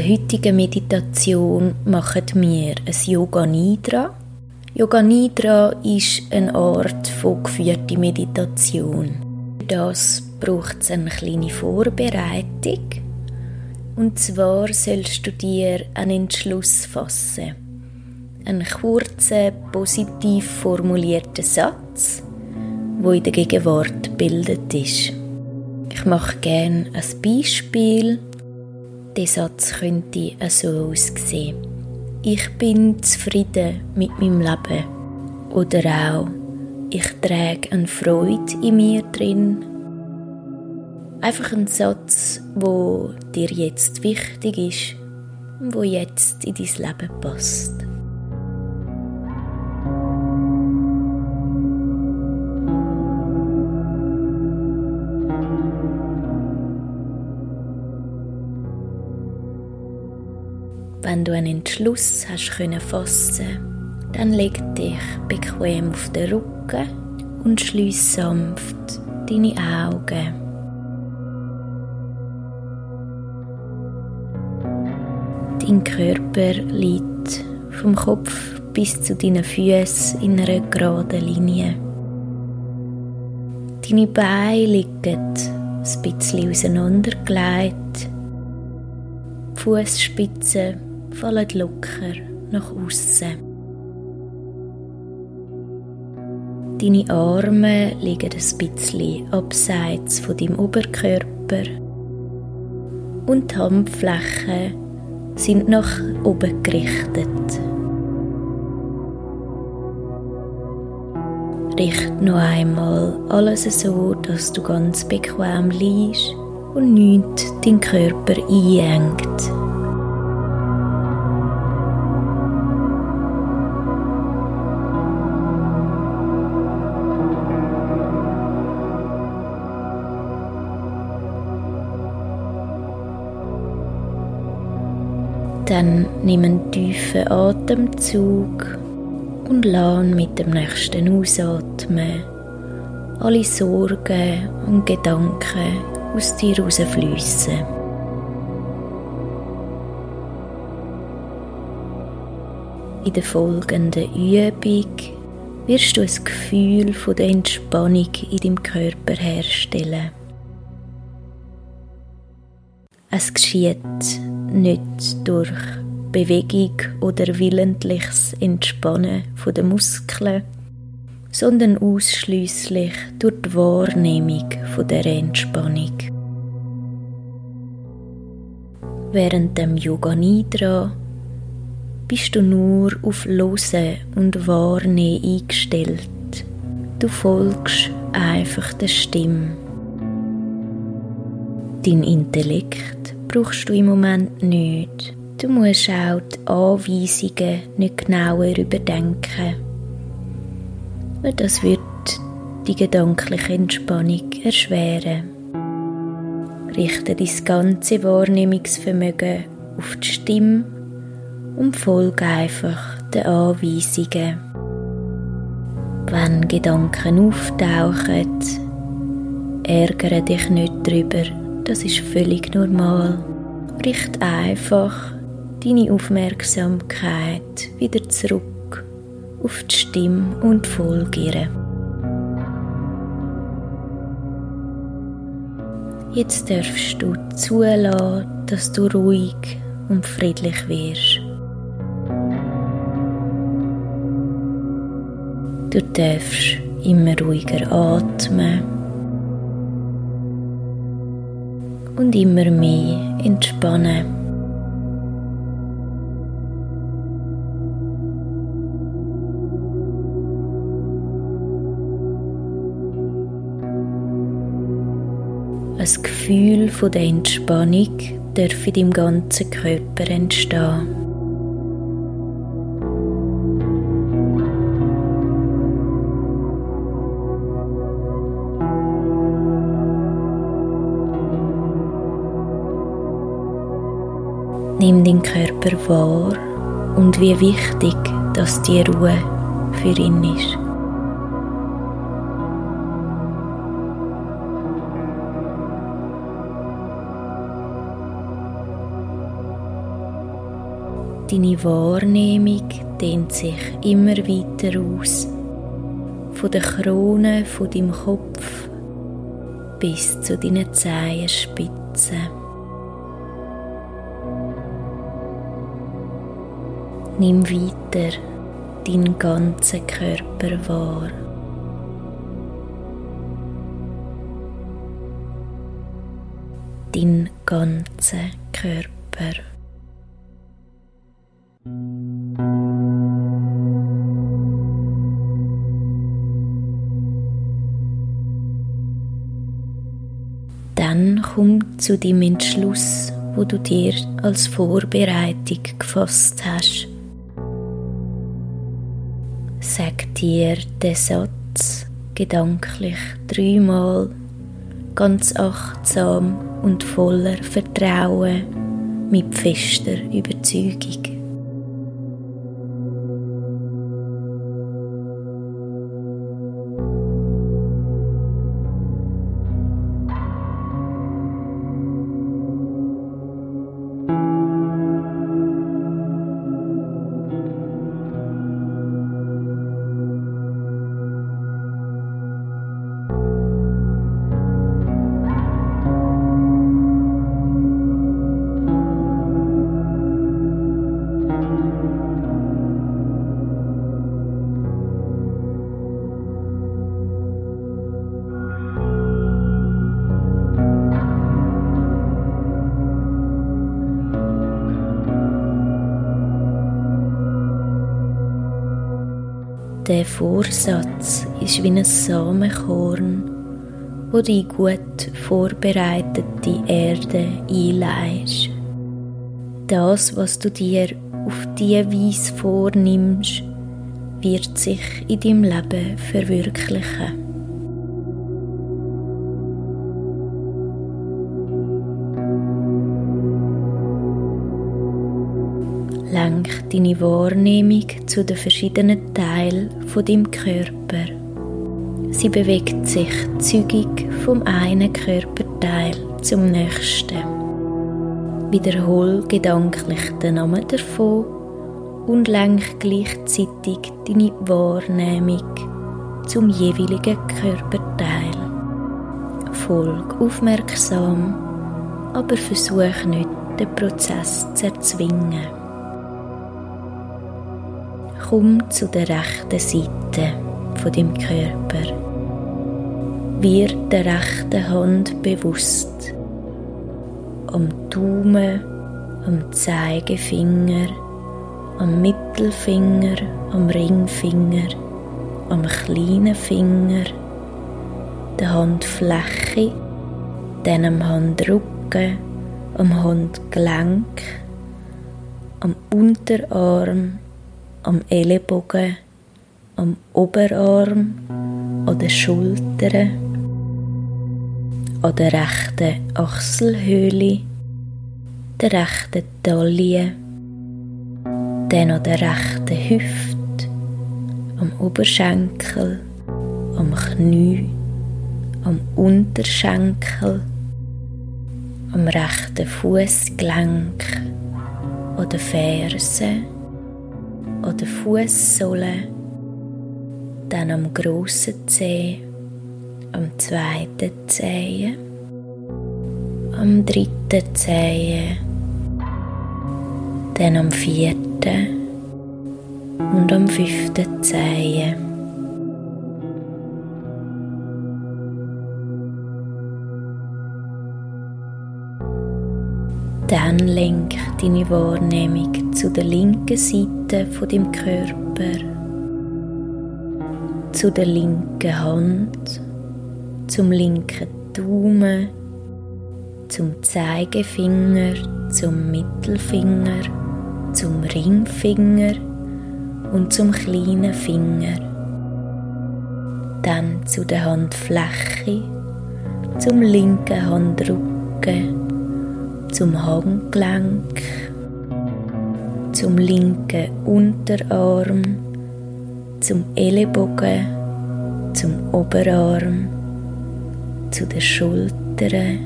der heutigen Meditation machen wir ein Yoga Nidra. Yoga Nidra ist eine Art von geführter Meditation. Für das braucht es eine kleine Vorbereitung. Und zwar sollst du dir einen Entschluss fassen. Einen kurzen, positiv formulierten Satz, wo in der Gegenwart gebildet ist. Ich mache gerne ein Beispiel der Satz könnte so aussehen. Ich bin zufrieden mit meinem Leben. Oder auch, ich trage eine Freude in mir drin. Einfach ein Satz, wo dir jetzt wichtig ist und wo jetzt in dein Leben passt. Wenn du einen Entschluss hast können fassen, dann leg dich bequem auf den Rücken und schließ sanft deine Augen. Dein Körper liegt vom Kopf bis zu deinen Füßen in einer geraden Linie. Deine Beine liegen ein bisschen auseinandergelegt. Fußspitzen fallen locker nach außen. Deine Arme liegen ein bisschen abseits von deinem Oberkörper und die Handflächen sind nach oben gerichtet. Richte noch einmal alles so, dass du ganz bequem liegst und nichts deinen Körper einengt. Dann nimm einen tiefen Atemzug und lern mit dem nächsten Ausatmen alle Sorgen und Gedanken aus dir rausfließen. In der folgenden Übung wirst du ein Gefühl von der Entspannung in deinem Körper herstellen. Es geschieht nicht durch Bewegung oder willentliches Entspannen der Muskeln, sondern ausschließlich durch die Wahrnehmung der Entspannung. Während dem Yoga Nidra bist du nur auf Lose und Wahrnehmen eingestellt. Du folgst einfach der Stimme. Dein Intellekt brauchst du im Moment nicht. Du musst auch die Anweisungen nicht genauer überdenken. Weil das wird die gedankliche Entspannung erschweren. Richte dein ganze Wahrnehmungsvermögen auf die Stimme und folge einfach den Anweisungen. Wenn Gedanken auftauchen, ärgere dich nicht darüber, das ist völlig normal. Richte einfach deine Aufmerksamkeit wieder zurück auf die Stimme und folge ihr. Jetzt darfst du zulassen, dass du ruhig und friedlich wirst. Du darfst immer ruhiger atmen. Und immer mehr entspannen. Ein Gefühl von der Entspannung darf in deinem ganzen Körper entstehen. Nimm den Körper wahr und wie wichtig, dass die Ruhe für ihn ist. Deine Wahrnehmung dehnt sich immer weiter aus, von der Krone von deinem Kopf bis zu deinen Zehenspitzen. Nimm weiter deinen ganzen Körper wahr. Dein ganzen Körper. Dann komm zu dem Entschluss, wo du dir als Vorbereitung gefasst hast. Sag dir den Satz gedanklich dreimal ganz achtsam und voller Vertrauen mit fester Überzeugung. Der Vorsatz ist wie ein Samenkorn, wo die gut vorbereitete Erde einleihst. Das, was du dir auf diese Weise vornimmst, wird sich in deinem Leben verwirklichen. Lenk deine Wahrnehmung zu den verschiedenen Teilen von deinem Körper. Sie bewegt sich zügig vom einen Körperteil zum nächsten. Wiederhol gedanklich den Namen davon und lenk gleichzeitig deine Wahrnehmung zum jeweiligen Körperteil. Folg aufmerksam, aber versuch nicht, den Prozess zu erzwingen komm zu der rechten Seite von dem Körper. Wird der rechten Hand bewusst. Am Daumen, am Zeigefinger, am Mittelfinger, am Ringfinger, am kleinen Finger, der Handfläche, dann am Handrücken, am Handgelenk, am Unterarm, am Ellenbogen, am Oberarm, an den Schultern, an der rechten Achselhöhle, der rechten Taille, dann an der rechten Hüfte, am Oberschenkel, am Knie, am Unterschenkel, am rechten Fußgelenk, an den Fersen, an der Fußsohle, dann am grossen Zeh, am zweiten Zeh, am dritten Zeh, dann am vierten und am fünften Zeh. Dann lenk deine Wahrnehmung zu der linken Seite von dem Körper, zu der linken Hand, zum linken Daumen, zum Zeigefinger, zum Mittelfinger, zum Ringfinger und zum kleinen Finger. Dann zu der Handfläche, zum linken Handrücken zum Handgelenk, zum linken Unterarm, zum Ellenbogen, zum Oberarm, zu den Schultern,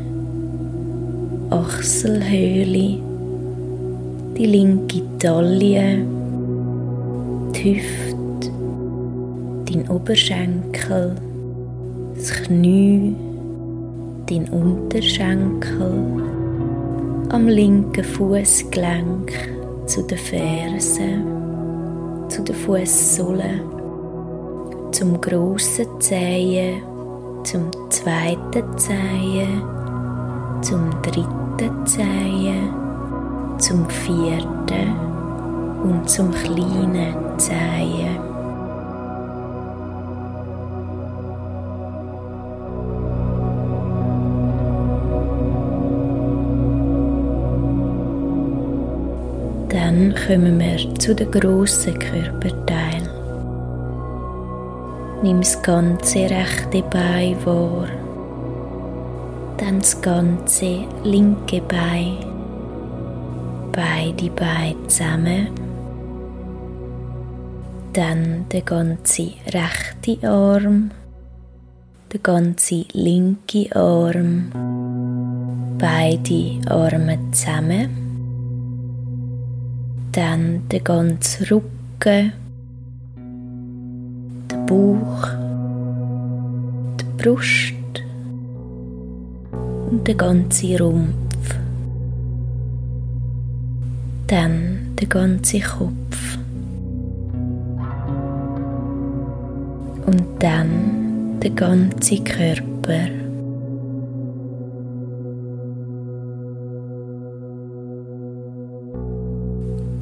Achselhöhle, die linke Taille, die Hüfte, dein Oberschenkel, das Knie, dein Unterschenkel, am linken Fußgelenk zu den Fersen, zu den Fußsohlen, zum grossen Zehen, zum zweiten Zehen, zum dritten Zehen, zum vierten und zum kleinen Zehen. Kommen wir zu den grossen Körperteilen. Nimm das ganze rechte Bein wahr, dann das ganze linke Bein, beide Beine zusammen, dann der ganze rechte Arm, der ganze linke Arm, beide Arme zusammen dann der ganze Rücken, der Bauch, die Brust und der ganze Rumpf. Dann der ganze Kopf. Und dann der ganze Körper.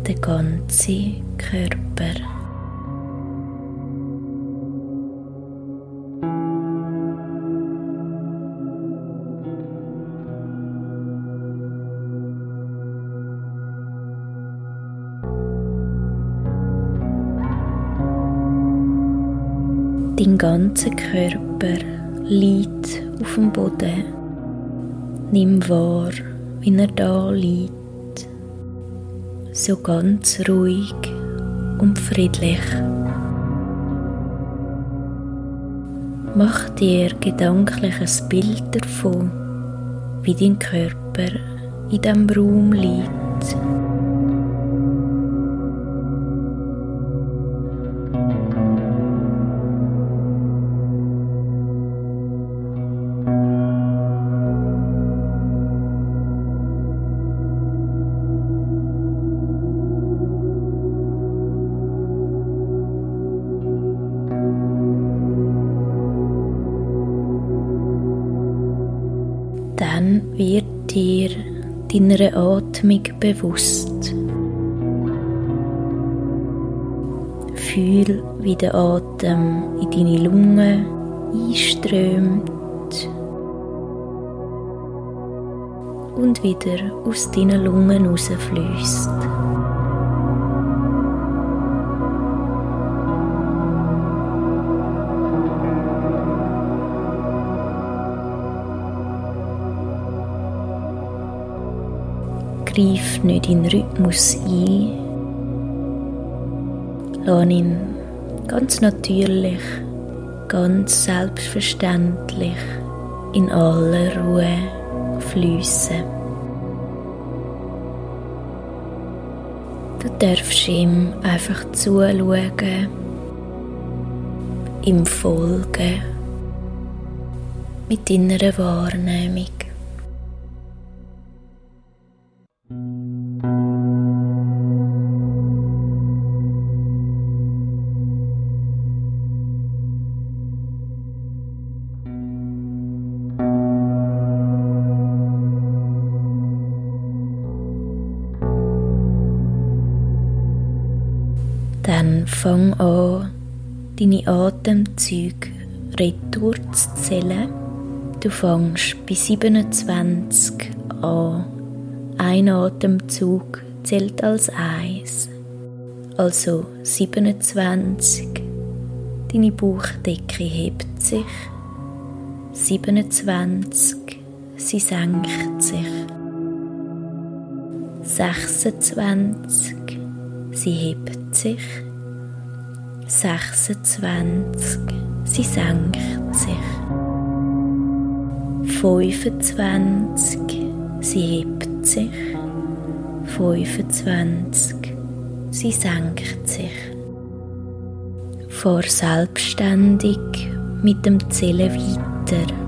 Den ganzen Körper. Dein ganzer Körper liegt auf dem Boden. Nimm wahr, wie er da liegt so ganz ruhig und friedlich. Mach dir gedanklich ein Bild davon, wie dein Körper in diesem Raum liegt. Dir deiner Atmung bewusst. Fühl, wie der Atem in deine Lungen einströmt und wieder aus deinen Lungen rausfließt. Greif nicht in den Rhythmus ein. Lass ihn ganz natürlich, ganz selbstverständlich in aller Ruhe fließen. Du darfst ihm einfach zuschauen, ihm folgen mit deiner Wahrnehmung. Fang an, deine Atemzüge retour zu zählen. Du fängst bei 27 an. Ein Atemzug zählt als eins. Also 27. Deine Bauchdecke hebt sich. 27. Sie senkt sich. 26. Sie hebt sich. 26. Sie senkt sich. 25. Sie hebt sich. 25. Sie senkt sich. Fahr selbstständig mit dem Zählen weiter.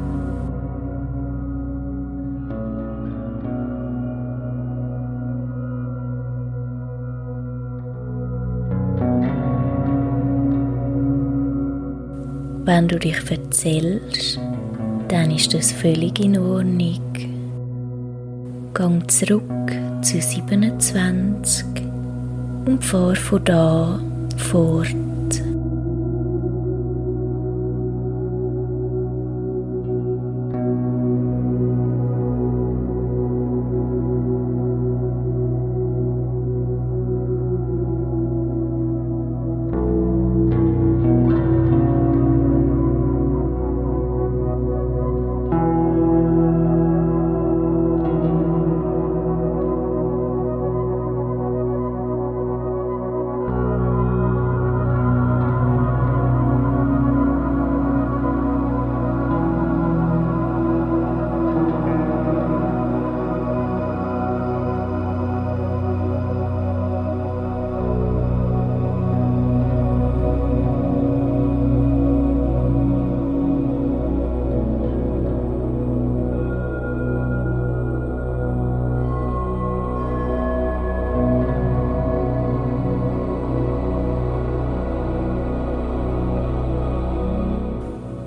Wenn du dich erzählst, dann ist das völlig in Ordnung. Gang zurück zu 27 und fahr von da fort.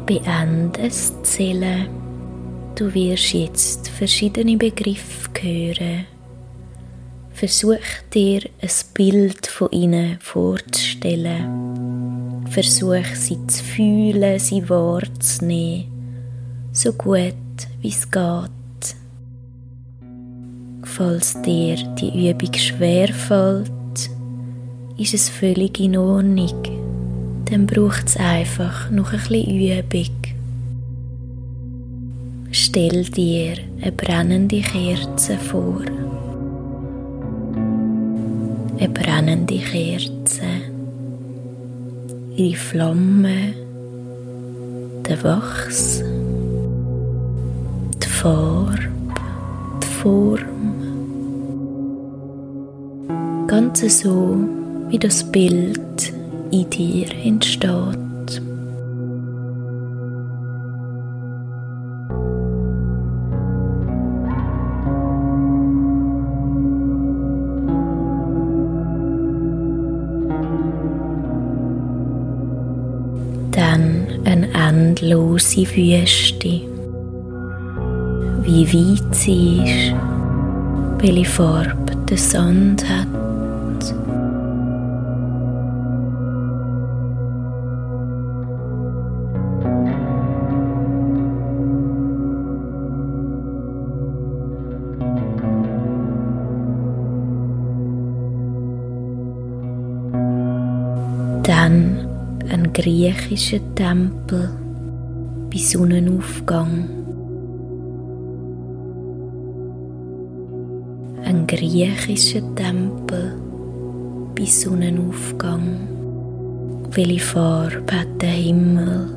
Beende das Zählen. Du wirst jetzt verschiedene Begriffe hören. Versuch dir ein Bild von ihnen vorzustellen. Versuch sie zu fühlen, sie wahrzunehmen, so gut wie es geht. Falls dir die Übung schwer fällt, ist es völlig in Ordnung dann braucht es einfach noch ein bisschen Übung. Stell dir eine brennende Kerze vor. Eine brennende Kerze. Ihre Flamme, der Wachs, die Farbe, die Form. Ganz so wie das Bild in dir entsteht. Dann eine endlose Wüste. Wie weit sie ist, welche Farbe der Sand hat. Ein griechischer Tempel bei Sonnenaufgang. Ein griechischer Tempel bei Sonnenaufgang. Welche Farbe hat der Himmel?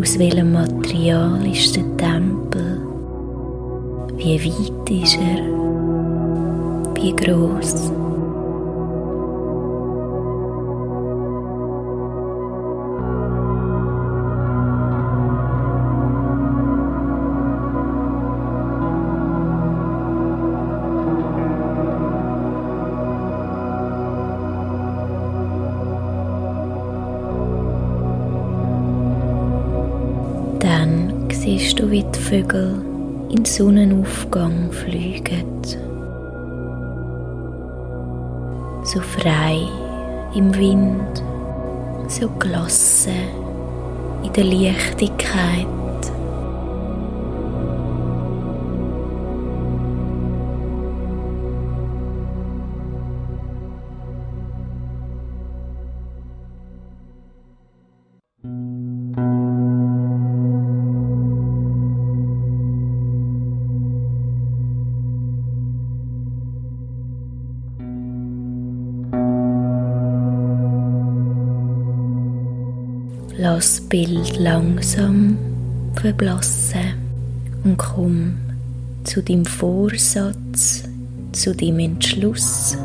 Aus welchem Material ist der Tempel? Wie weit ist er? Wie groß? Vögel in Sonnenaufgang fliegen. So frei im Wind, so gelassen in der Leichtigkeit. Lass das Bild langsam verblassen und komm zu deinem Vorsatz zu dem Entschluss,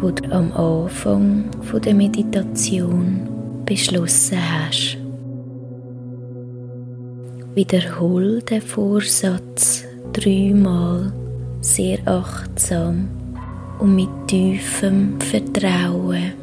wo du am Anfang der Meditation beschlossen hast. Wiederhol den Vorsatz dreimal sehr achtsam und mit tiefem Vertrauen.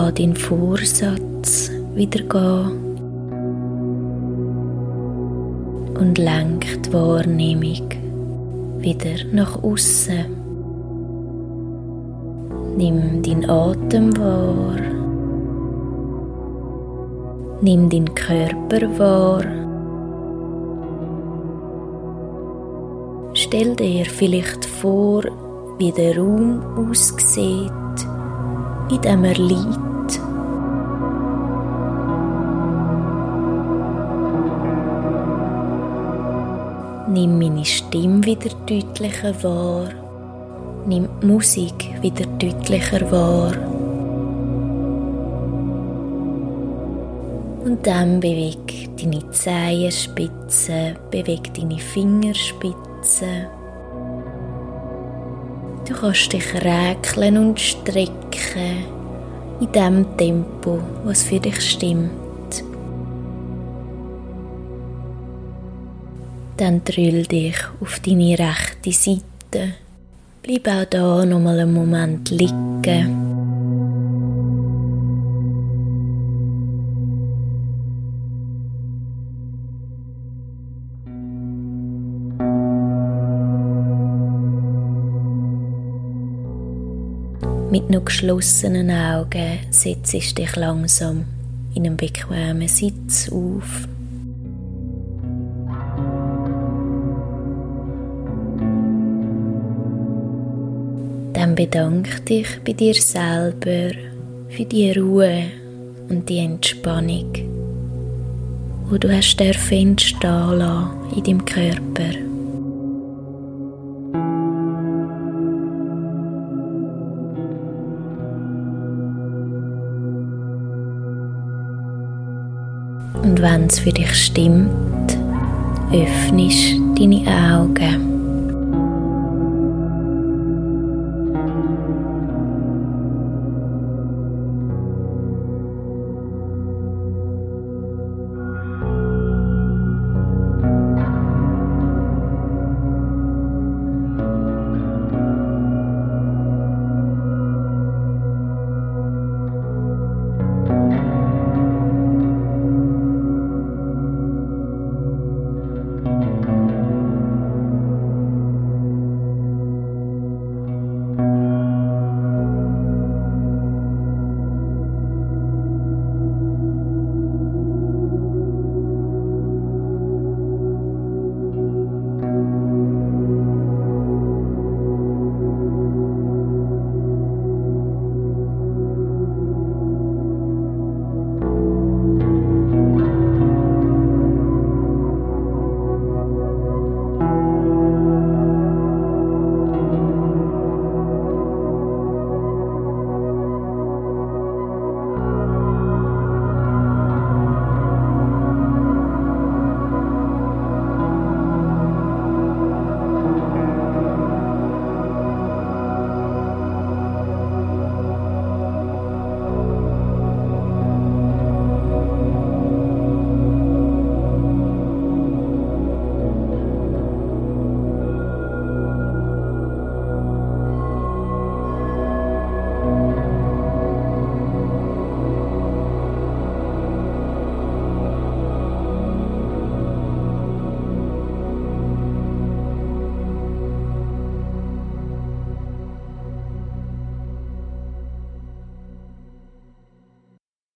Lass deinen Vorsatz wieder gehen und lenk die Wahrnehmung wieder nach außen. Nimm deinen Atem wahr. Nimm deinen Körper wahr. Stell dir vielleicht vor, wie der Raum aussieht, in dem er liegt. Nimm meine Stimme wieder deutlicher wahr. Nimm die Musik wieder deutlicher wahr. Und dann beweg deine Zehenspitzen, beweg deine Fingerspitzen. Du kannst dich räkeln und strecken in dem Tempo, was für dich stimmt. Dann drüll dich auf deine rechte Seite. Bleib auch da noch mal einen Moment liegen. Mit noch geschlossenen Augen setzt dich langsam in einen bequemen Sitz auf. Dann bedanke dich bei dir selber für die Ruhe und die Entspannung, wo du hast entstehen lassen in deinem Körper. Und wenn es für dich stimmt, öffnest deine Augen.